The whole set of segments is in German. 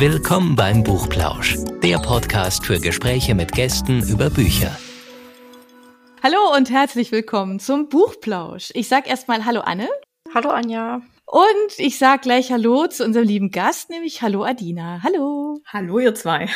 Willkommen beim Buchplausch, der Podcast für Gespräche mit Gästen über Bücher. Hallo und herzlich willkommen zum Buchplausch. Ich sag erstmal Hallo Anne. Hallo Anja. Und ich sag gleich Hallo zu unserem lieben Gast, nämlich Hallo Adina. Hallo. Hallo ihr zwei.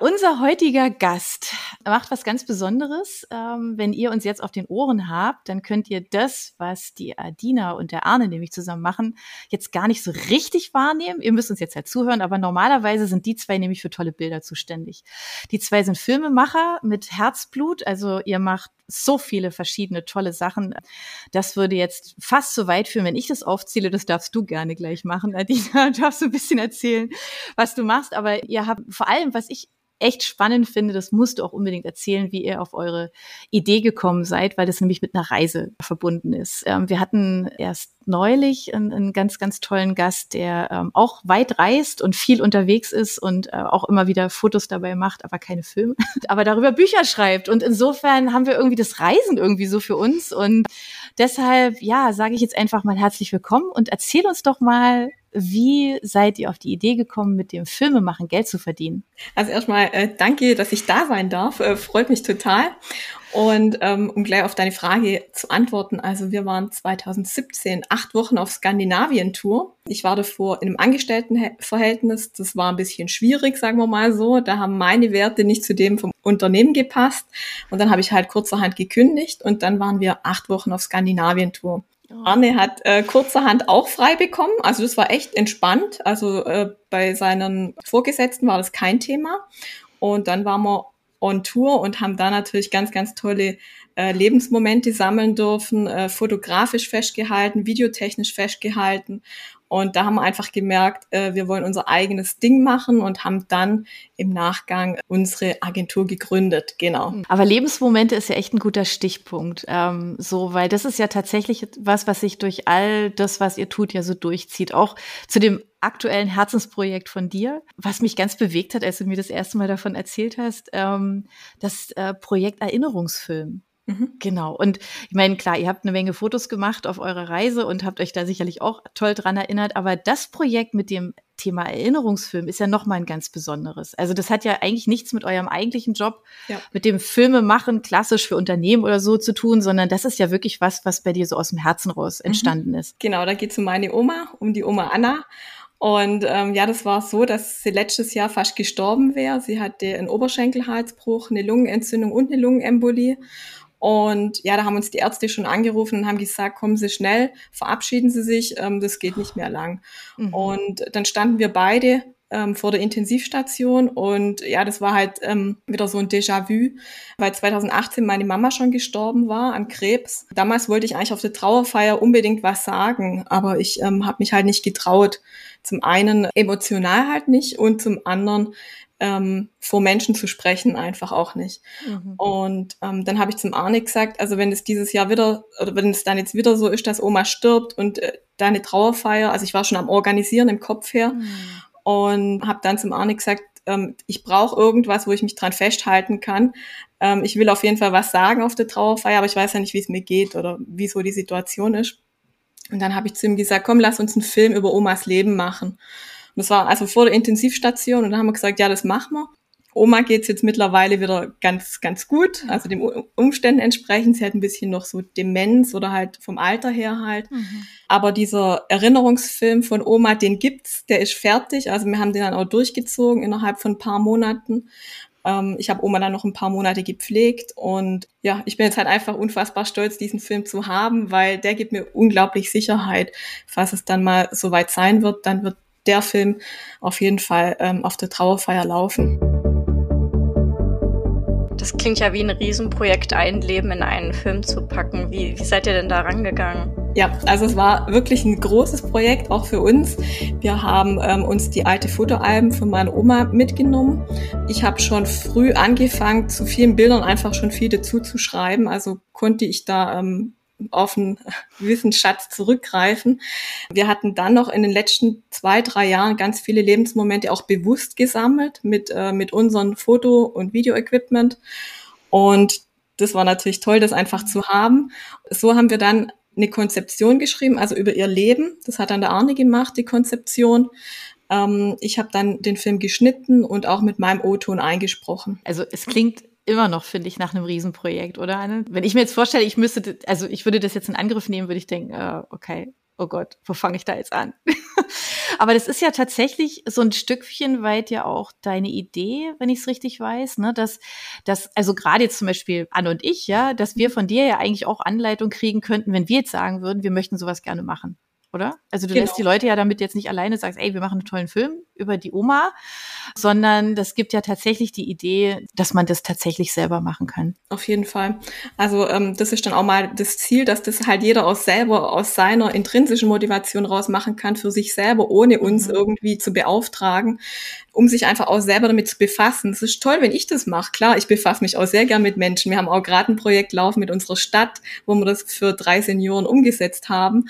Unser heutiger Gast macht was ganz Besonderes. Ähm, wenn ihr uns jetzt auf den Ohren habt, dann könnt ihr das, was die Adina und der Arne nämlich zusammen machen, jetzt gar nicht so richtig wahrnehmen. Ihr müsst uns jetzt halt zuhören, aber normalerweise sind die zwei nämlich für tolle Bilder zuständig. Die zwei sind Filmemacher mit Herzblut, also ihr macht so viele verschiedene tolle Sachen. Das würde jetzt fast so weit führen, wenn ich das aufzähle. Das darfst du gerne gleich machen, Adina. Du darfst ein bisschen erzählen, was du machst. Aber ihr habt vor allem, was ich echt spannend finde, das musst du auch unbedingt erzählen, wie ihr auf eure Idee gekommen seid, weil das nämlich mit einer Reise verbunden ist. Ähm, wir hatten erst neulich einen, einen, ganz, ganz tollen Gast, der ähm, auch weit reist und viel unterwegs ist und äh, auch immer wieder Fotos dabei macht, aber keine Filme, aber darüber Bücher schreibt. Und insofern haben wir irgendwie das Reisen irgendwie so für uns. Und deshalb, ja, sage ich jetzt einfach mal herzlich willkommen und erzähl uns doch mal, wie seid ihr auf die Idee gekommen, mit dem Filmemachen Geld zu verdienen? Also erstmal äh, danke, dass ich da sein darf. Äh, freut mich total. Und ähm, um gleich auf deine Frage zu antworten, also wir waren 2017 acht Wochen auf Skandinavien-Tour. Ich war davor in einem Angestelltenverhältnis. Das war ein bisschen schwierig, sagen wir mal so. Da haben meine Werte nicht zu dem vom Unternehmen gepasst. Und dann habe ich halt kurzerhand gekündigt und dann waren wir acht Wochen auf Skandinavien-Tour. Arne hat äh, kurzerhand auch frei bekommen. Also das war echt entspannt. Also äh, bei seinen Vorgesetzten war das kein Thema. Und dann waren wir on Tour und haben da natürlich ganz, ganz tolle äh, Lebensmomente sammeln dürfen, äh, fotografisch festgehalten, videotechnisch festgehalten. Und da haben wir einfach gemerkt, äh, wir wollen unser eigenes Ding machen und haben dann im Nachgang unsere Agentur gegründet. Genau. Aber Lebensmomente ist ja echt ein guter Stichpunkt. Ähm, so, weil das ist ja tatsächlich was, was sich durch all das, was ihr tut, ja so durchzieht. Auch zu dem aktuellen Herzensprojekt von dir, was mich ganz bewegt hat, als du mir das erste Mal davon erzählt hast, ähm, das äh, Projekt Erinnerungsfilm. Mhm. Genau. Und ich meine, klar, ihr habt eine Menge Fotos gemacht auf eurer Reise und habt euch da sicherlich auch toll dran erinnert. Aber das Projekt mit dem Thema Erinnerungsfilm ist ja nochmal ein ganz besonderes. Also das hat ja eigentlich nichts mit eurem eigentlichen Job, ja. mit dem Filmemachen klassisch für Unternehmen oder so zu tun, sondern das ist ja wirklich was, was bei dir so aus dem Herzen raus mhm. entstanden mhm. ist. Genau, da geht es um meine Oma, um die Oma Anna. Und ähm, ja, das war so, dass sie letztes Jahr fast gestorben wäre. Sie hatte einen Oberschenkelhalsbruch, eine Lungenentzündung und eine Lungenembolie. Und ja, da haben uns die Ärzte schon angerufen und haben gesagt, kommen Sie schnell, verabschieden Sie sich, ähm, das geht nicht mehr lang. Mhm. Und dann standen wir beide ähm, vor der Intensivstation und ja, das war halt ähm, wieder so ein Déjà-vu, weil 2018 meine Mama schon gestorben war an Krebs. Damals wollte ich eigentlich auf der Trauerfeier unbedingt was sagen, aber ich ähm, habe mich halt nicht getraut. Zum einen emotional halt nicht und zum anderen ähm, vor Menschen zu sprechen einfach auch nicht. Mhm. Und ähm, dann habe ich zum Arne gesagt, also wenn es dieses Jahr wieder oder wenn es dann jetzt wieder so ist, dass Oma stirbt und äh, deine Trauerfeier, also ich war schon am Organisieren im Kopf her mhm. und habe dann zum Arne gesagt, ähm, ich brauche irgendwas, wo ich mich dran festhalten kann. Ähm, ich will auf jeden Fall was sagen auf der Trauerfeier, aber ich weiß ja nicht, wie es mir geht oder wie so die Situation ist. Und dann habe ich zu ihm gesagt, komm, lass uns einen Film über Omas Leben machen. Und das war also vor der Intensivstation und dann haben wir gesagt, ja, das machen wir. Oma geht's jetzt mittlerweile wieder ganz, ganz gut, also den Umständen entsprechend. Sie hat ein bisschen noch so Demenz oder halt vom Alter her halt. Mhm. Aber dieser Erinnerungsfilm von Oma, den gibt's, der ist fertig. Also wir haben den dann auch durchgezogen innerhalb von ein paar Monaten. Ähm, ich habe Oma dann noch ein paar Monate gepflegt und ja, ich bin jetzt halt einfach unfassbar stolz, diesen Film zu haben, weil der gibt mir unglaublich Sicherheit. Falls es dann mal soweit sein wird, dann wird der Film auf jeden Fall ähm, auf der Trauerfeier laufen. Das klingt ja wie ein Riesenprojekt, ein Leben in einen Film zu packen. Wie, wie seid ihr denn da rangegangen? Ja, also es war wirklich ein großes Projekt, auch für uns. Wir haben ähm, uns die alte Fotoalben von meiner Oma mitgenommen. Ich habe schon früh angefangen, zu vielen Bildern einfach schon viel dazu zu schreiben. Also konnte ich da ähm, auf einen Wissensschatz zurückgreifen. Wir hatten dann noch in den letzten zwei, drei Jahren ganz viele Lebensmomente auch bewusst gesammelt mit, äh, mit unserem Foto- und Videoequipment. Und das war natürlich toll, das einfach zu haben. So haben wir dann eine Konzeption geschrieben, also über ihr Leben. Das hat dann der Arne gemacht, die Konzeption. Ähm, ich habe dann den Film geschnitten und auch mit meinem O-Ton eingesprochen. Also es klingt immer noch, finde ich, nach einem Riesenprojekt, oder Anne? Wenn ich mir jetzt vorstelle, ich müsste, also ich würde das jetzt in Angriff nehmen, würde ich denken, äh, okay, oh Gott, wo fange ich da jetzt an? Aber das ist ja tatsächlich so ein Stückchen weit ja auch deine Idee, wenn ich es richtig weiß, ne? Dass, dass also gerade jetzt zum Beispiel Anne und ich, ja, dass wir von dir ja eigentlich auch Anleitung kriegen könnten, wenn wir jetzt sagen würden, wir möchten sowas gerne machen oder? Also du genau. lässt die Leute ja damit jetzt nicht alleine sagst, ey, wir machen einen tollen Film über die Oma, sondern das gibt ja tatsächlich die Idee, dass man das tatsächlich selber machen kann. Auf jeden Fall. Also ähm, das ist dann auch mal das Ziel, dass das halt jeder aus selber, aus seiner intrinsischen Motivation raus machen kann für sich selber, ohne uns mhm. irgendwie zu beauftragen, um sich einfach auch selber damit zu befassen. Es ist toll, wenn ich das mache. Klar, ich befasse mich auch sehr gern mit Menschen. Wir haben auch gerade ein Projekt laufen mit unserer Stadt, wo wir das für drei Senioren umgesetzt haben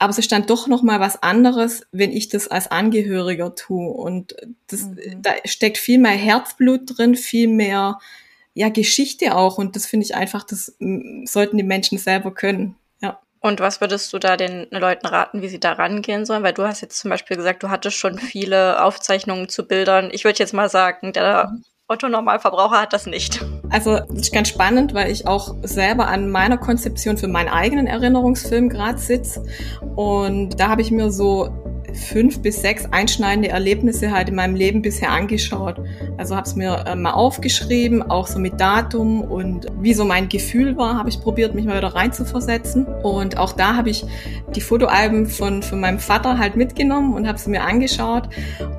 aber es ist dann doch noch mal was anderes, wenn ich das als Angehöriger tue und das, mhm. da steckt viel mehr Herzblut drin, viel mehr ja Geschichte auch und das finde ich einfach, das sollten die Menschen selber können. Ja. Und was würdest du da den Leuten raten, wie sie da rangehen sollen? Weil du hast jetzt zum Beispiel gesagt, du hattest schon viele Aufzeichnungen zu Bildern. Ich würde jetzt mal sagen, der mhm. Otto Normalverbraucher hat das nicht. Also das ist ganz spannend, weil ich auch selber an meiner Konzeption für meinen eigenen Erinnerungsfilm gerade sitze. Und da habe ich mir so fünf bis sechs einschneidende Erlebnisse halt in meinem Leben bisher angeschaut. Also habe es mir äh, mal aufgeschrieben, auch so mit Datum und wie so mein Gefühl war, habe ich probiert, mich mal wieder reinzuversetzen. Und auch da habe ich die Fotoalben von, von meinem Vater halt mitgenommen und habe sie mir angeschaut.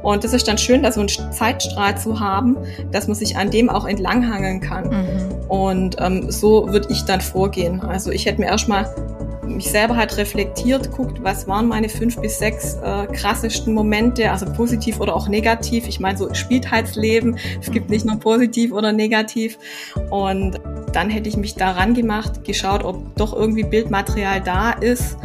Und das ist dann schön, da so einen Zeitstrahl zu haben, dass man sich an dem auch entlanghangeln kann. Mhm. Und ähm, so würde ich dann vorgehen. Also ich hätte mir erstmal mich selber halt reflektiert, guckt, was waren meine fünf bis sechs äh, krassesten Momente, also positiv oder auch negativ. Ich meine, so spielt halt Leben. Es gibt nicht nur positiv oder negativ. Und dann hätte ich mich daran gemacht, geschaut, ob doch irgendwie Bildmaterial da ist.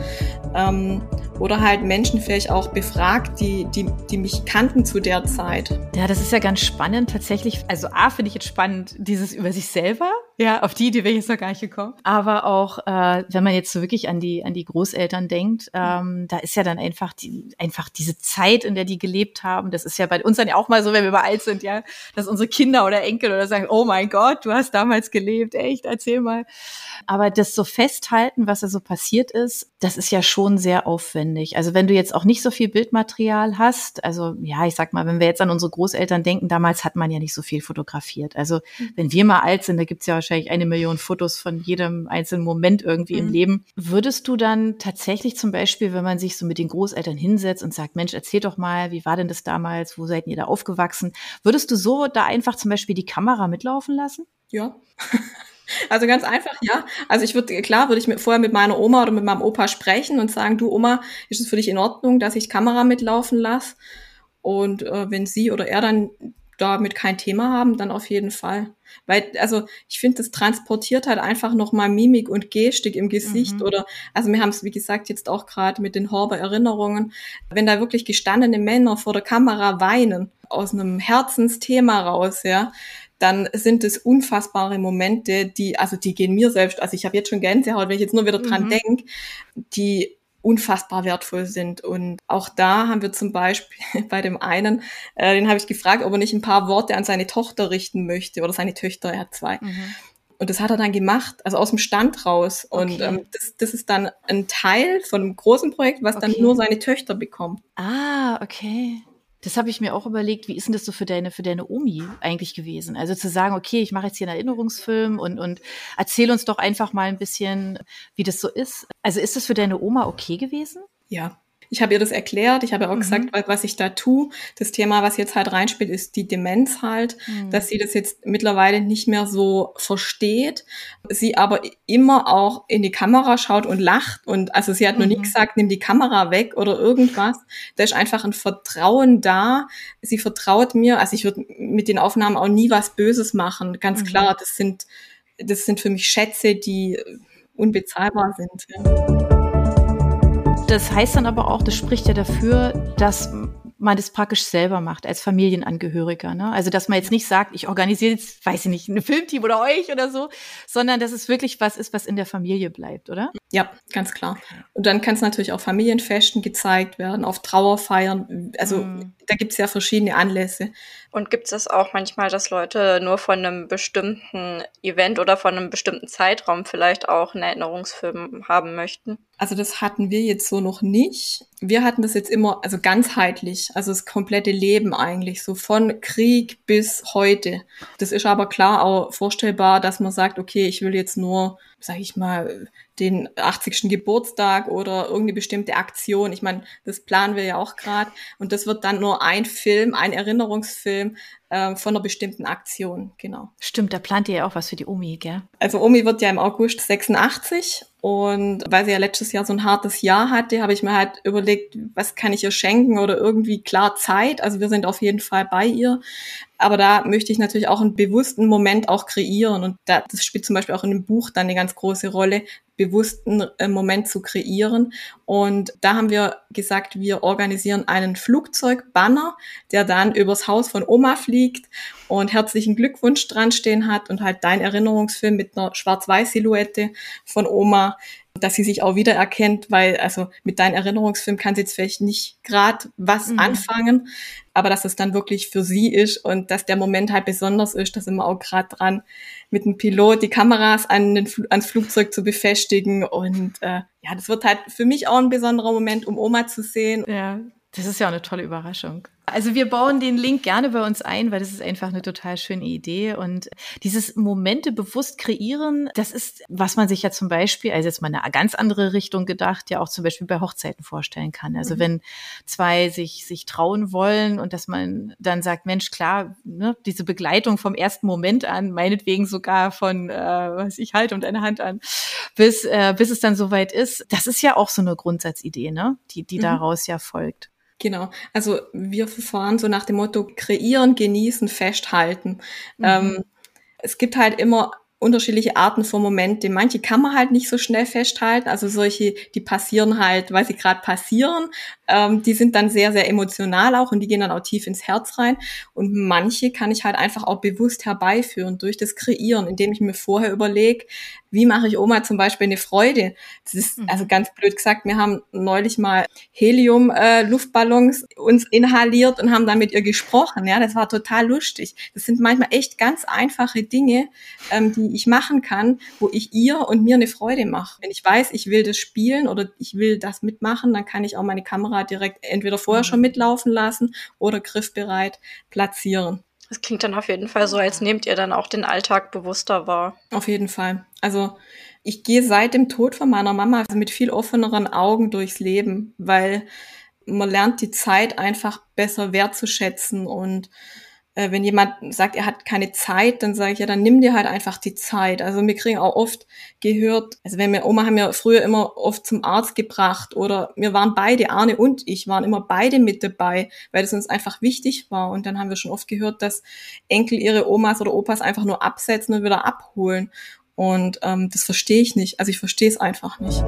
Ähm, oder halt Menschen vielleicht auch befragt, die, die, die mich kannten zu der Zeit. Ja, das ist ja ganz spannend tatsächlich. Also A finde ich jetzt spannend, dieses über sich selber. Ja, auf die Idee wäre ich jetzt noch gar nicht gekommen. Aber auch, äh, wenn man jetzt so wirklich an die, an die Großeltern denkt, ähm, da ist ja dann einfach die, einfach diese Zeit, in der die gelebt haben. Das ist ja bei uns dann ja auch mal so, wenn wir mal alt sind, ja, dass unsere Kinder oder Enkel oder sagen, oh mein Gott, du hast damals gelebt, echt, erzähl mal. Aber das so festhalten, was da so passiert ist, das ist ja schon sehr aufwendig. Also wenn du jetzt auch nicht so viel Bildmaterial hast, also ja, ich sag mal, wenn wir jetzt an unsere Großeltern denken, damals hat man ja nicht so viel fotografiert. Also mhm. wenn wir mal alt sind, da gibt's ja wahrscheinlich eine Million Fotos von jedem einzelnen Moment irgendwie mhm. im Leben. Würdest du dann tatsächlich zum Beispiel, wenn man sich so mit den Großeltern hinsetzt und sagt, Mensch, erzähl doch mal, wie war denn das damals? Wo seid ihr da aufgewachsen? Würdest du so da einfach zum Beispiel die Kamera mitlaufen lassen? Ja. Also ganz einfach, ja. Also ich würde, klar, würde ich mit, vorher mit meiner Oma oder mit meinem Opa sprechen und sagen, du Oma, ist es für dich in Ordnung, dass ich Kamera mitlaufen lasse? Und äh, wenn sie oder er dann damit kein Thema haben, dann auf jeden Fall. Weil, also ich finde, das transportiert halt einfach nochmal Mimik und Gestik im Gesicht mhm. oder, also wir haben es, wie gesagt, jetzt auch gerade mit den Horber-Erinnerungen, wenn da wirklich gestandene Männer vor der Kamera weinen, aus einem Herzensthema raus, ja, dann sind es unfassbare Momente, die, also die gehen mir selbst, also ich habe jetzt schon Gänsehaut, wenn ich jetzt nur wieder dran mhm. denke, die unfassbar wertvoll sind. Und auch da haben wir zum Beispiel bei dem einen, äh, den habe ich gefragt, ob er nicht ein paar Worte an seine Tochter richten möchte oder seine Töchter, er hat zwei. Mhm. Und das hat er dann gemacht, also aus dem Stand raus. Und okay. ähm, das, das ist dann ein Teil von einem großen Projekt, was okay. dann nur seine Töchter bekommen. Ah, okay. Das habe ich mir auch überlegt, wie ist denn das so für deine, für deine Omi eigentlich gewesen? Also zu sagen, okay, ich mache jetzt hier einen Erinnerungsfilm und, und erzähl uns doch einfach mal ein bisschen, wie das so ist. Also ist das für deine Oma okay gewesen? Ja, ich habe ihr das erklärt, ich habe auch mhm. gesagt, was ich da tue. Das Thema, was jetzt halt reinspielt, ist die Demenz halt, mhm. dass sie das jetzt mittlerweile nicht mehr so versteht, sie aber immer auch in die Kamera schaut und lacht und also sie hat mhm. noch nie mhm. gesagt, nimm die Kamera weg oder irgendwas. Da ist einfach ein Vertrauen da. Sie vertraut mir, also ich würde mit den Aufnahmen auch nie was Böses machen, ganz mhm. klar. Das sind das sind für mich Schätze, die unbezahlbar sind. Ja. Das heißt dann aber auch, das spricht ja dafür, dass man das praktisch selber macht als Familienangehöriger. Ne? Also dass man jetzt nicht sagt, ich organisiere jetzt, weiß ich nicht, ein Filmteam oder euch oder so, sondern dass es wirklich was ist, was in der Familie bleibt, oder? Ja, ganz klar. Und dann kann es natürlich auch Familienfesten gezeigt werden, auf Trauerfeiern. Also mm. Da gibt es ja verschiedene Anlässe. Und gibt es auch manchmal, dass Leute nur von einem bestimmten Event oder von einem bestimmten Zeitraum vielleicht auch einen Erinnerungsfilm haben möchten? Also das hatten wir jetzt so noch nicht. Wir hatten das jetzt immer, also ganzheitlich, also das komplette Leben eigentlich, so von Krieg bis heute. Das ist aber klar auch vorstellbar, dass man sagt, okay, ich will jetzt nur, sag ich mal, den 80. Geburtstag oder irgendeine bestimmte Aktion. Ich meine, das planen wir ja auch gerade. Und das wird dann nur ein Film, ein Erinnerungsfilm äh, von einer bestimmten Aktion, genau. Stimmt, da plant ihr ja auch was für die Omi, gell? Also Omi wird ja im August 86 und weil sie ja letztes Jahr so ein hartes Jahr hatte, habe ich mir halt überlegt, was kann ich ihr schenken oder irgendwie klar Zeit. Also wir sind auf jeden Fall bei ihr. Aber da möchte ich natürlich auch einen bewussten Moment auch kreieren. Und da, das spielt zum Beispiel auch in dem Buch dann eine ganz große Rolle, bewussten äh, Moment zu kreieren. Und da haben wir gesagt, wir organisieren einen Flugzeugbanner, der dann übers Haus von Oma fliegt und herzlichen Glückwunsch dran stehen hat und halt dein Erinnerungsfilm mit einer Schwarz-Weiß-Silhouette von Oma dass sie sich auch wiedererkennt, weil also mit deinem Erinnerungsfilm kann sie jetzt vielleicht nicht gerade was mhm. anfangen, aber dass es dann wirklich für sie ist und dass der Moment halt besonders ist, da sind wir auch gerade dran, mit dem Pilot die Kameras an den, ans Flugzeug zu befestigen und äh, ja, das wird halt für mich auch ein besonderer Moment, um Oma zu sehen. Ja, das ist ja auch eine tolle Überraschung. Also wir bauen den Link gerne bei uns ein, weil das ist einfach eine total schöne Idee. Und dieses Momente bewusst kreieren, das ist, was man sich ja zum Beispiel, also jetzt mal eine ganz andere Richtung gedacht, ja auch zum Beispiel bei Hochzeiten vorstellen kann. Also mhm. wenn zwei sich, sich trauen wollen und dass man dann sagt, Mensch, klar, ne, diese Begleitung vom ersten Moment an, meinetwegen sogar von, äh, was ich halte und eine Hand an, bis, äh, bis es dann soweit ist, das ist ja auch so eine Grundsatzidee, ne, die, die mhm. daraus ja folgt. Genau, also wir verfahren so nach dem Motto kreieren, genießen, festhalten. Mhm. Ähm, es gibt halt immer unterschiedliche Arten von Momente. Manche kann man halt nicht so schnell festhalten, also solche, die passieren halt, weil sie gerade passieren. Ähm, die sind dann sehr, sehr emotional auch und die gehen dann auch tief ins Herz rein. Und manche kann ich halt einfach auch bewusst herbeiführen durch das Kreieren, indem ich mir vorher überlege, wie mache ich Oma zum Beispiel eine Freude? Das ist mhm. also ganz blöd gesagt, wir haben neulich mal Helium-Luftballons äh, uns inhaliert und haben dann mit ihr gesprochen. Ja, das war total lustig. Das sind manchmal echt ganz einfache Dinge, ähm, die ich machen kann, wo ich ihr und mir eine Freude mache. Wenn ich weiß, ich will das spielen oder ich will das mitmachen, dann kann ich auch meine Kamera direkt entweder vorher mhm. schon mitlaufen lassen oder griffbereit platzieren. Das klingt dann auf jeden Fall so, als nehmt ihr dann auch den Alltag bewusster wahr. Auf jeden Fall. Also ich gehe seit dem Tod von meiner Mama mit viel offeneren Augen durchs Leben, weil man lernt die Zeit einfach besser wertzuschätzen und äh, wenn jemand sagt, er hat keine Zeit, dann sage ich, ja, dann nimm dir halt einfach die Zeit. Also wir kriegen auch oft gehört, also wenn wir Oma haben ja früher immer oft zum Arzt gebracht oder wir waren beide, Arne und ich, waren immer beide mit dabei, weil es uns einfach wichtig war. Und dann haben wir schon oft gehört, dass Enkel ihre Omas oder Opas einfach nur absetzen und wieder abholen. Und ähm, das verstehe ich nicht. Also ich verstehe es einfach nicht.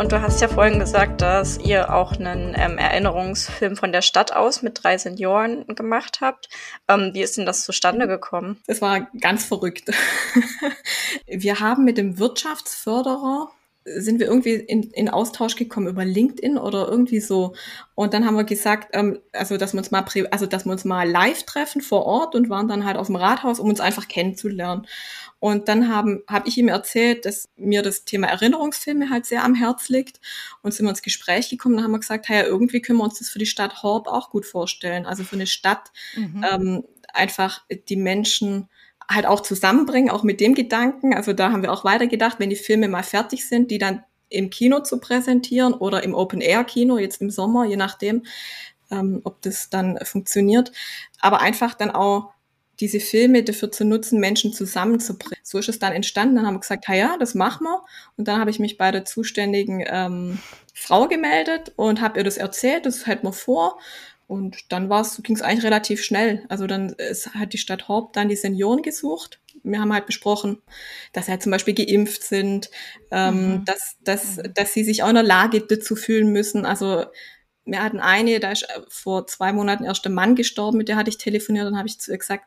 Und du hast ja vorhin gesagt, dass ihr auch einen ähm, Erinnerungsfilm von der Stadt aus mit drei Senioren gemacht habt. Ähm, wie ist denn das zustande gekommen? Das war ganz verrückt. wir haben mit dem Wirtschaftsförderer sind wir irgendwie in, in Austausch gekommen über LinkedIn oder irgendwie so. Und dann haben wir gesagt, ähm, also dass wir uns mal, also dass wir uns mal live treffen vor Ort und waren dann halt auf dem Rathaus, um uns einfach kennenzulernen. Und dann haben habe ich ihm erzählt, dass mir das Thema Erinnerungsfilme halt sehr am Herz liegt. Und sind wir ins Gespräch gekommen, dann haben wir gesagt, hey, irgendwie können wir uns das für die Stadt Horb auch gut vorstellen. Also für eine Stadt mhm. ähm, einfach die Menschen halt auch zusammenbringen, auch mit dem Gedanken. Also da haben wir auch weitergedacht, wenn die Filme mal fertig sind, die dann im Kino zu präsentieren oder im Open-Air-Kino, jetzt im Sommer, je nachdem, ähm, ob das dann funktioniert. Aber einfach dann auch diese Filme dafür zu nutzen, Menschen zusammenzubringen. So ist es dann entstanden. Dann haben wir gesagt, ja, das machen wir. Und dann habe ich mich bei der zuständigen ähm, Frau gemeldet und habe ihr das erzählt. Das hält mir vor. Und dann ging es eigentlich relativ schnell. Also dann ist, hat die Stadt Horb dann die Senioren gesucht. Wir haben halt besprochen, dass sie halt zum Beispiel geimpft sind, ähm, mhm. dass, dass, mhm. dass sie sich auch in der Lage dazu fühlen müssen. Also wir hatten eine, da ist vor zwei Monaten erst der Mann gestorben, mit der hatte ich telefoniert, dann habe ich zu ihr gesagt,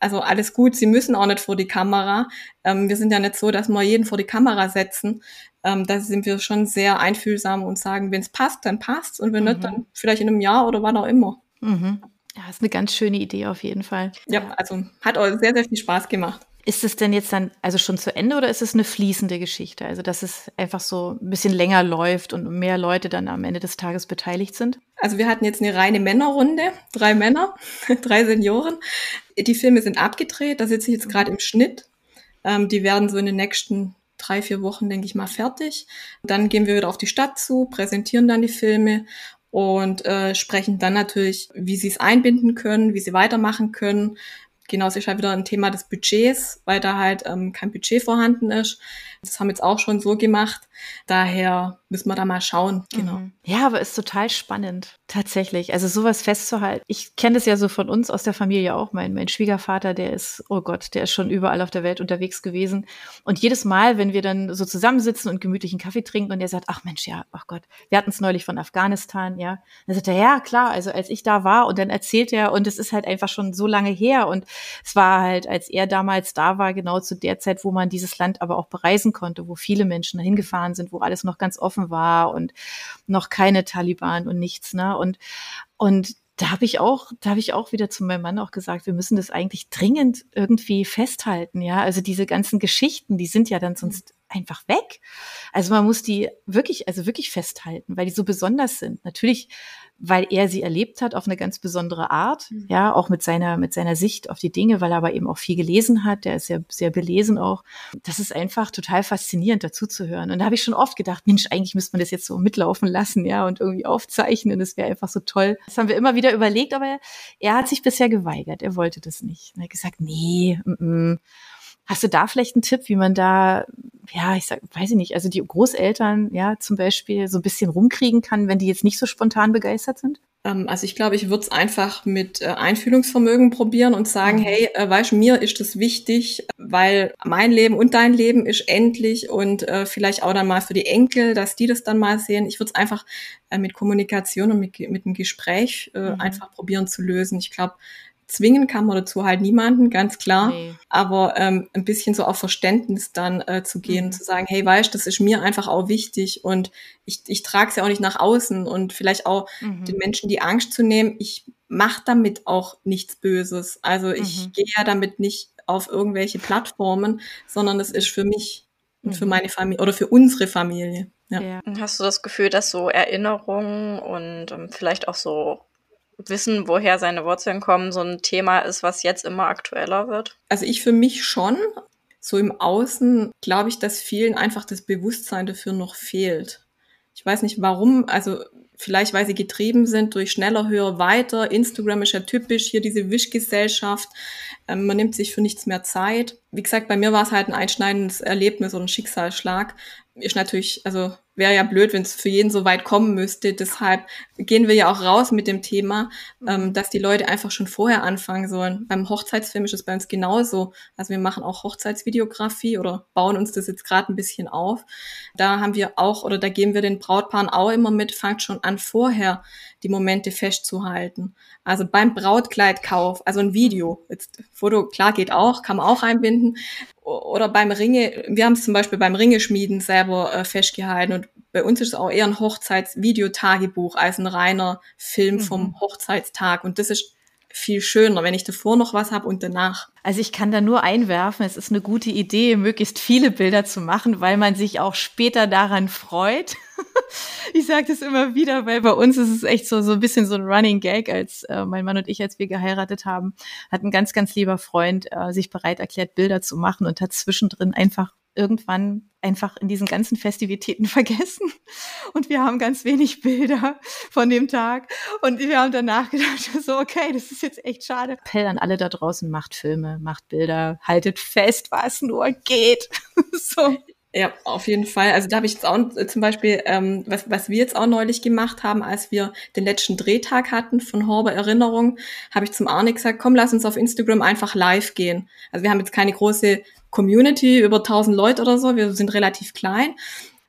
also alles gut, sie müssen auch nicht vor die Kamera. Ähm, wir sind ja nicht so, dass wir jeden vor die Kamera setzen. Ähm, da sind wir schon sehr einfühlsam und sagen, wenn es passt, dann passt und wenn mhm. nicht, dann vielleicht in einem Jahr oder wann auch immer. Mhm. Ja, ist eine ganz schöne Idee auf jeden Fall. Ja, also hat auch sehr, sehr viel Spaß gemacht. Ist es denn jetzt dann also schon zu Ende oder ist es eine fließende Geschichte? Also, dass es einfach so ein bisschen länger läuft und mehr Leute dann am Ende des Tages beteiligt sind? Also, wir hatten jetzt eine reine Männerrunde, drei Männer, drei Senioren. Die Filme sind abgedreht, da sitze ich jetzt gerade im Schnitt. Ähm, die werden so in den nächsten drei, vier Wochen, denke ich mal, fertig. Dann gehen wir wieder auf die Stadt zu, präsentieren dann die Filme und äh, sprechen dann natürlich, wie sie es einbinden können, wie sie weitermachen können, Genau, es ist halt wieder ein Thema des Budgets, weil da halt ähm, kein Budget vorhanden ist. Das haben wir jetzt auch schon so gemacht. Daher müssen wir da mal schauen. Genau. Mhm. Ja, aber ist total spannend. Tatsächlich. Also sowas festzuhalten. Ich kenne das ja so von uns aus der Familie auch. Mein, mein Schwiegervater, der ist, oh Gott, der ist schon überall auf der Welt unterwegs gewesen. Und jedes Mal, wenn wir dann so zusammensitzen und gemütlichen Kaffee trinken und er sagt, ach Mensch, ja, ach Gott, wir hatten es neulich von Afghanistan, ja. Dann sagt er, ja, klar, also als ich da war und dann erzählt er und es ist halt einfach schon so lange her und es war halt, als er damals da war, genau zu der Zeit, wo man dieses Land aber auch bereisen reisen konnte, wo viele Menschen hingefahren sind, wo alles noch ganz offen war und noch keine Taliban und nichts, ne? Und, und da habe ich auch, da habe ich auch wieder zu meinem Mann auch gesagt, wir müssen das eigentlich dringend irgendwie festhalten, ja. Also diese ganzen Geschichten, die sind ja dann sonst einfach weg. Also man muss die wirklich, also wirklich festhalten, weil die so besonders sind. Natürlich weil er sie erlebt hat auf eine ganz besondere Art, mhm. ja, auch mit seiner, mit seiner Sicht auf die Dinge, weil er aber eben auch viel gelesen hat, der ist ja sehr belesen auch. Das ist einfach total faszinierend, dazu zu hören. Und da habe ich schon oft gedacht, Mensch, eigentlich müsste man das jetzt so mitlaufen lassen, ja, und irgendwie aufzeichnen. Das wäre einfach so toll. Das haben wir immer wieder überlegt, aber er hat sich bisher geweigert. Er wollte das nicht. Er hat gesagt, nee, mm -mm. Hast du da vielleicht einen Tipp, wie man da, ja, ich sag, weiß ich nicht, also die Großeltern, ja, zum Beispiel so ein bisschen rumkriegen kann, wenn die jetzt nicht so spontan begeistert sind? Ähm, also ich glaube, ich würde es einfach mit äh, Einfühlungsvermögen probieren und sagen, mhm. hey, äh, weißt mir ist das wichtig, weil mein Leben und dein Leben ist endlich und äh, vielleicht auch dann mal für die Enkel, dass die das dann mal sehen. Ich würde es einfach äh, mit Kommunikation und mit, mit einem Gespräch äh, mhm. einfach probieren zu lösen. Ich glaube, zwingen kann man dazu halt niemanden, ganz klar. Nee. Aber ähm, ein bisschen so auf Verständnis dann äh, zu gehen, mhm. zu sagen, hey, weißt, das ist mir einfach auch wichtig und ich, ich trage es ja auch nicht nach außen und vielleicht auch mhm. den Menschen die Angst zu nehmen, ich mache damit auch nichts Böses. Also ich mhm. gehe ja damit nicht auf irgendwelche Plattformen, sondern es ist für mich und für mhm. meine Familie oder für unsere Familie. Ja. ja. Hast du das Gefühl, dass so Erinnerungen und ähm, vielleicht auch so Wissen, woher seine Wurzeln kommen, so ein Thema ist, was jetzt immer aktueller wird? Also ich für mich schon. So im Außen glaube ich, dass vielen einfach das Bewusstsein dafür noch fehlt. Ich weiß nicht warum, also vielleicht weil sie getrieben sind durch schneller, höher, weiter. Instagram ist ja typisch, hier diese Wischgesellschaft. Ähm, man nimmt sich für nichts mehr Zeit. Wie gesagt, bei mir war es halt ein einschneidendes Erlebnis oder ein Schicksalsschlag. Ist natürlich, also wäre ja blöd, wenn es für jeden so weit kommen müsste. Deshalb gehen wir ja auch raus mit dem Thema, ähm, dass die Leute einfach schon vorher anfangen sollen. Beim Hochzeitsfilm ist es bei uns genauso. Also wir machen auch Hochzeitsvideografie oder bauen uns das jetzt gerade ein bisschen auf. Da haben wir auch oder da geben wir den Brautpaaren auch immer mit, fangt schon an vorher die Momente festzuhalten. Also beim Brautkleidkauf, also ein Video, jetzt Foto, klar geht auch, kann man auch einbinden. Oder beim Ringe, wir haben es zum Beispiel beim Ringeschmieden selber äh, festgehalten und bei uns ist es auch eher ein Hochzeitsvideotagebuch als ein reiner Film mhm. vom Hochzeitstag. Und das ist viel schöner, wenn ich davor noch was habe und danach. Also ich kann da nur einwerfen, es ist eine gute Idee, möglichst viele Bilder zu machen, weil man sich auch später daran freut. ich sage das immer wieder, weil bei uns ist es echt so so ein bisschen so ein Running Gag, als äh, mein Mann und ich, als wir geheiratet haben, hat ein ganz ganz lieber Freund äh, sich bereit erklärt, Bilder zu machen und hat zwischendrin einfach irgendwann einfach in diesen ganzen Festivitäten vergessen. Und wir haben ganz wenig Bilder von dem Tag. Und wir haben danach gedacht, so, okay, das ist jetzt echt schade. Appell an alle da draußen, macht Filme, macht Bilder, haltet fest, was nur geht. so. Ja, auf jeden Fall. Also da habe ich jetzt auch zum Beispiel, ähm, was, was wir jetzt auch neulich gemacht haben, als wir den letzten Drehtag hatten von Horber Erinnerung, habe ich zum Arne gesagt, komm, lass uns auf Instagram einfach live gehen. Also wir haben jetzt keine große Community, über 1000 Leute oder so, wir sind relativ klein.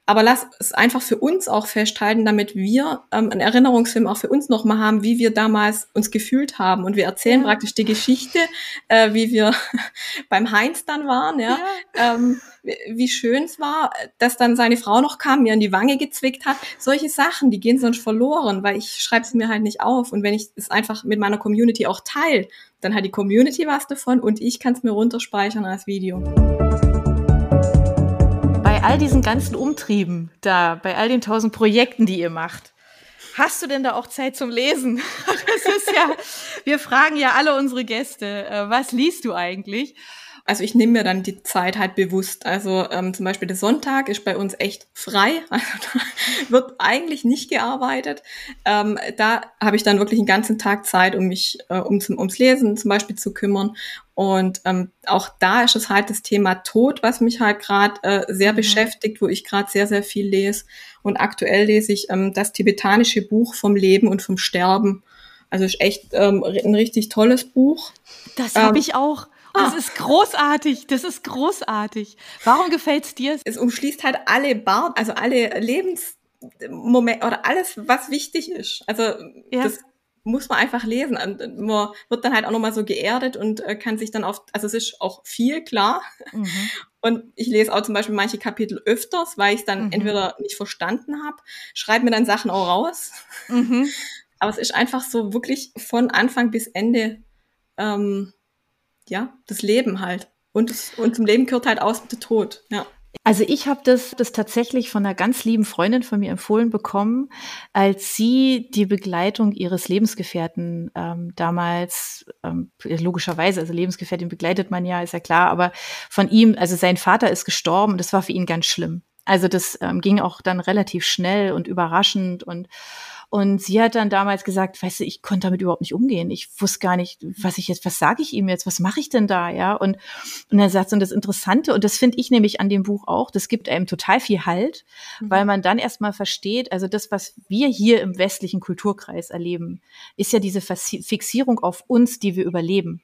Aber lass es einfach für uns auch festhalten, damit wir ähm, einen Erinnerungsfilm auch für uns nochmal haben, wie wir damals uns gefühlt haben. Und wir erzählen ja. praktisch die Geschichte, äh, wie wir beim Heinz dann waren, ja. ja. Ähm, wie schön es war, dass dann seine Frau noch kam, mir in die Wange gezwickt hat. Solche Sachen, die gehen sonst verloren, weil ich schreibe es mir halt nicht auf. Und wenn ich es einfach mit meiner Community auch teile, dann hat die Community was davon und ich kann es mir runterspeichern als Video all diesen ganzen Umtrieben da, bei all den tausend Projekten, die ihr macht, hast du denn da auch Zeit zum Lesen? Das ist ja, wir fragen ja alle unsere Gäste, äh, was liest du eigentlich? Also ich nehme mir dann die Zeit halt bewusst. Also ähm, zum Beispiel der Sonntag ist bei uns echt frei. Also da wird eigentlich nicht gearbeitet. Ähm, da habe ich dann wirklich einen ganzen Tag Zeit, um mich äh, um zum, ums Lesen zum Beispiel zu kümmern. Und ähm, auch da ist es halt das Thema Tod, was mich halt gerade äh, sehr mhm. beschäftigt, wo ich gerade sehr, sehr viel lese. Und aktuell lese ich ähm, das tibetanische Buch vom Leben und vom Sterben. Also ist echt ähm, ein richtig tolles Buch. Das habe ähm, ich auch. Das ah. ist großartig, das ist großartig. Warum gefällt's dir? Es umschließt halt alle Bar, also alle Lebensmomente oder alles, was wichtig ist. Also ja. das muss man einfach lesen. Und man wird dann halt auch nochmal so geerdet und äh, kann sich dann auf, also es ist auch viel klar. Mhm. Und ich lese auch zum Beispiel manche Kapitel öfters, weil ich es dann mhm. entweder nicht verstanden habe, schreibe mir dann Sachen auch raus. Mhm. Aber es ist einfach so wirklich von Anfang bis Ende ähm, ja, das Leben halt. Und, und zum Leben gehört halt aus der Tod, ja. Also ich habe das, das tatsächlich von einer ganz lieben Freundin von mir empfohlen bekommen, als sie die Begleitung ihres Lebensgefährten ähm, damals, ähm, logischerweise, also Lebensgefährtin begleitet man ja, ist ja klar, aber von ihm, also sein Vater ist gestorben, das war für ihn ganz schlimm. Also das ähm, ging auch dann relativ schnell und überraschend und und sie hat dann damals gesagt, weißt du, ich konnte damit überhaupt nicht umgehen. Ich wusste gar nicht, was ich jetzt, was sage ich ihm jetzt, was mache ich denn da, ja? Und und er sagt, und das Interessante, und das finde ich nämlich an dem Buch auch, das gibt einem total viel Halt, mhm. weil man dann erstmal versteht, also das, was wir hier im westlichen Kulturkreis erleben, ist ja diese Fixierung auf uns, die wir überleben.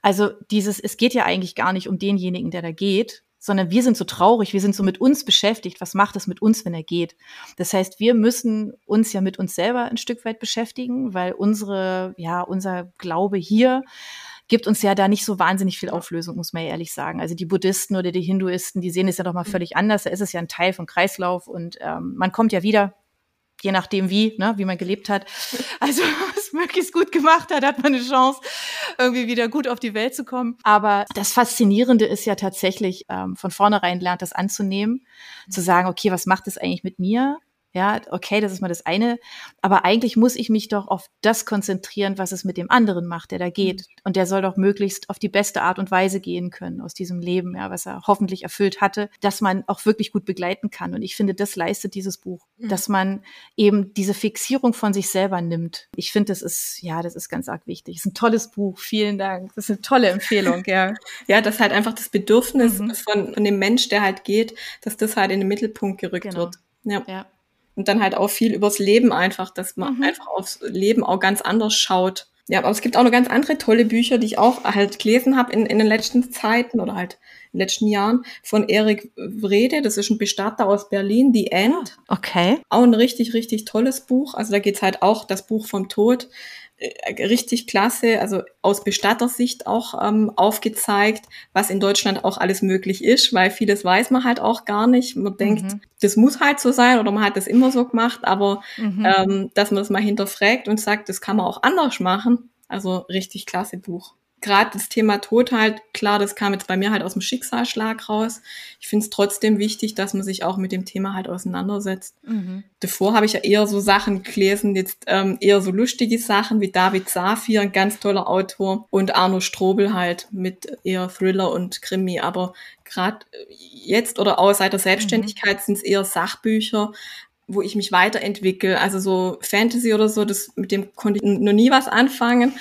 Also dieses, es geht ja eigentlich gar nicht um denjenigen, der da geht, sondern wir sind so traurig, wir sind so mit uns beschäftigt. Was macht es mit uns, wenn er geht? Das heißt, wir müssen uns ja mit uns selber ein Stück weit beschäftigen, weil unsere, ja, unser Glaube hier gibt uns ja da nicht so wahnsinnig viel Auflösung, muss man ja ehrlich sagen. Also die Buddhisten oder die Hinduisten, die sehen es ja doch mal völlig anders. Da ist es ja ein Teil vom Kreislauf und ähm, man kommt ja wieder, je nachdem wie, ne, wie man gelebt hat. Also was möglichst gut gemacht hat, hat man eine Chance, irgendwie wieder gut auf die Welt zu kommen. Aber das Faszinierende ist ja tatsächlich, ähm, von vornherein lernt das anzunehmen, zu sagen, okay, was macht das eigentlich mit mir? Ja, okay, das ist mal das eine. Aber eigentlich muss ich mich doch auf das konzentrieren, was es mit dem anderen macht, der da geht. Mhm. Und der soll doch möglichst auf die beste Art und Weise gehen können aus diesem Leben, ja, was er hoffentlich erfüllt hatte, dass man auch wirklich gut begleiten kann. Und ich finde, das leistet dieses Buch, mhm. dass man eben diese Fixierung von sich selber nimmt. Ich finde, das ist, ja, das ist ganz arg wichtig. Es ist ein tolles Buch. Vielen Dank. Das ist eine tolle Empfehlung, ja. ja, das halt einfach das Bedürfnis mhm. von, von dem Mensch, der halt geht, dass das halt in den Mittelpunkt gerückt genau. wird. Ja. ja und dann halt auch viel übers Leben einfach, dass man mhm. einfach aufs Leben auch ganz anders schaut. Ja, aber es gibt auch noch ganz andere tolle Bücher, die ich auch halt gelesen habe in, in den letzten Zeiten oder halt in den letzten Jahren von Erik Wrede. Das ist ein Bestatter aus Berlin, The End. Okay. Auch ein richtig, richtig tolles Buch. Also da geht's halt auch das Buch vom Tod. Äh, richtig klasse, also aus Bestattersicht auch ähm, aufgezeigt, was in Deutschland auch alles möglich ist, weil vieles weiß man halt auch gar nicht. Man denkt, mhm. das muss halt so sein oder man hat das immer so gemacht, aber mhm. ähm, dass man das mal hinterfragt und sagt, das kann man auch anders machen. Also richtig klasse Buch gerade das Thema Tod halt, klar, das kam jetzt bei mir halt aus dem Schicksalsschlag raus. Ich finde es trotzdem wichtig, dass man sich auch mit dem Thema halt auseinandersetzt. Mhm. Davor habe ich ja eher so Sachen gelesen, jetzt ähm, eher so lustige Sachen wie David Safir, ein ganz toller Autor, und Arno Strobel halt mit eher Thriller und Krimi. Aber gerade jetzt oder auch seit der Selbstständigkeit mhm. sind es eher Sachbücher, wo ich mich weiterentwickle. Also so Fantasy oder so, das mit dem konnte ich noch nie was anfangen.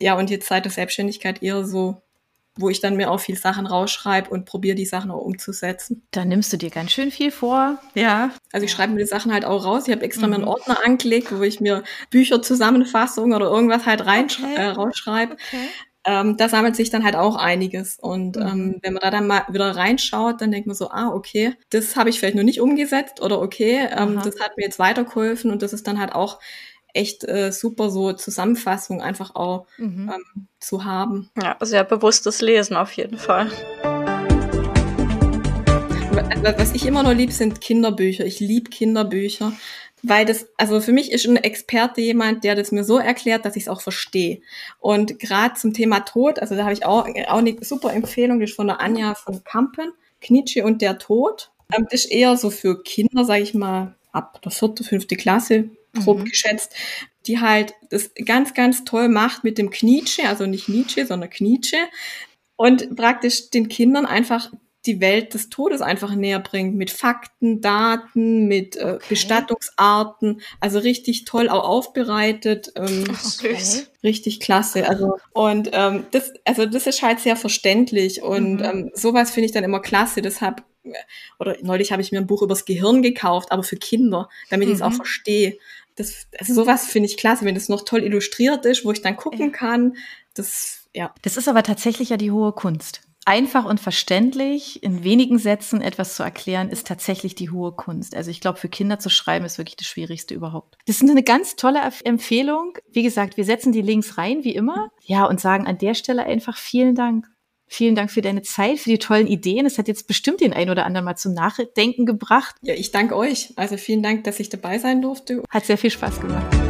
Ja, und jetzt seit der Selbstständigkeit eher so, wo ich dann mir auch viel Sachen rausschreibe und probiere die Sachen auch umzusetzen. Da nimmst du dir ganz schön viel vor. Ja. Also ich schreibe mir die Sachen halt auch raus. Ich habe extra mhm. einen Ordner angelegt, wo ich mir Bücher, Zusammenfassungen oder irgendwas halt rein okay. äh, rausschreibe. Okay. Ähm, da sammelt sich dann halt auch einiges. Und Mhm. ähm, wenn man da dann mal wieder reinschaut, dann denkt man so, ah, okay, das habe ich vielleicht noch nicht umgesetzt oder okay, ähm, Aha. das hat mir jetzt weitergeholfen und das ist dann halt auch echt äh, super so Zusammenfassung einfach auch Mhm. ähm, zu haben. Ja, sehr bewusstes Lesen auf jeden Fall. Wa- Was ich immer noch lieb, sind Kinderbücher. Ich lieb Kinderbücher, weil das, also für mich ist ein Experte jemand, der das mir so erklärt, dass ich es auch verstehe. Und gerade zum Thema Tod, also da habe ich auch, auch eine super Empfehlung, das ist von der Anja von Kampen, Knitsche und der Tod. Ähm, Das ist eher so für Kinder, sage ich mal, ab der vierte, fünfte Klasse, grob Mhm. geschätzt, die halt das ganz, ganz toll macht mit dem Knietsche, also nicht Nietzsche, sondern Knietsche und praktisch den Kindern einfach die Welt des Todes einfach näher bringt mit Fakten, Daten, mit äh, Okay. Bestattungsarten, also richtig toll auch aufbereitet, ähm, Ach, süß. richtig klasse. Also und ähm, das, also das ist halt sehr verständlich und Mhm. ähm, sowas finde ich dann immer klasse. Deshalb äh, oder neulich habe ich mir ein Buch übers Gehirn gekauft, aber für Kinder, damit ich es auch Mhm. verstehe. Das, also sowas finde ich klasse, wenn das noch toll illustriert ist, wo ich dann gucken Ja. kann. Das ja. Das ist aber tatsächlich ja die hohe Kunst. Einfach und verständlich in wenigen Sätzen etwas zu erklären, ist tatsächlich die hohe Kunst. Also ich glaube, für Kinder zu schreiben ist wirklich das Schwierigste überhaupt. Das ist eine ganz tolle Empfehlung. Wie gesagt, wir setzen die Links rein, wie immer. Ja, und sagen an der Stelle einfach vielen Dank. Vielen Dank für deine Zeit, für die tollen Ideen. Es hat jetzt bestimmt den einen oder anderen mal zum Nachdenken gebracht. Ja, ich danke euch. Also vielen Dank, dass ich dabei sein durfte. Hat sehr viel Spaß gemacht.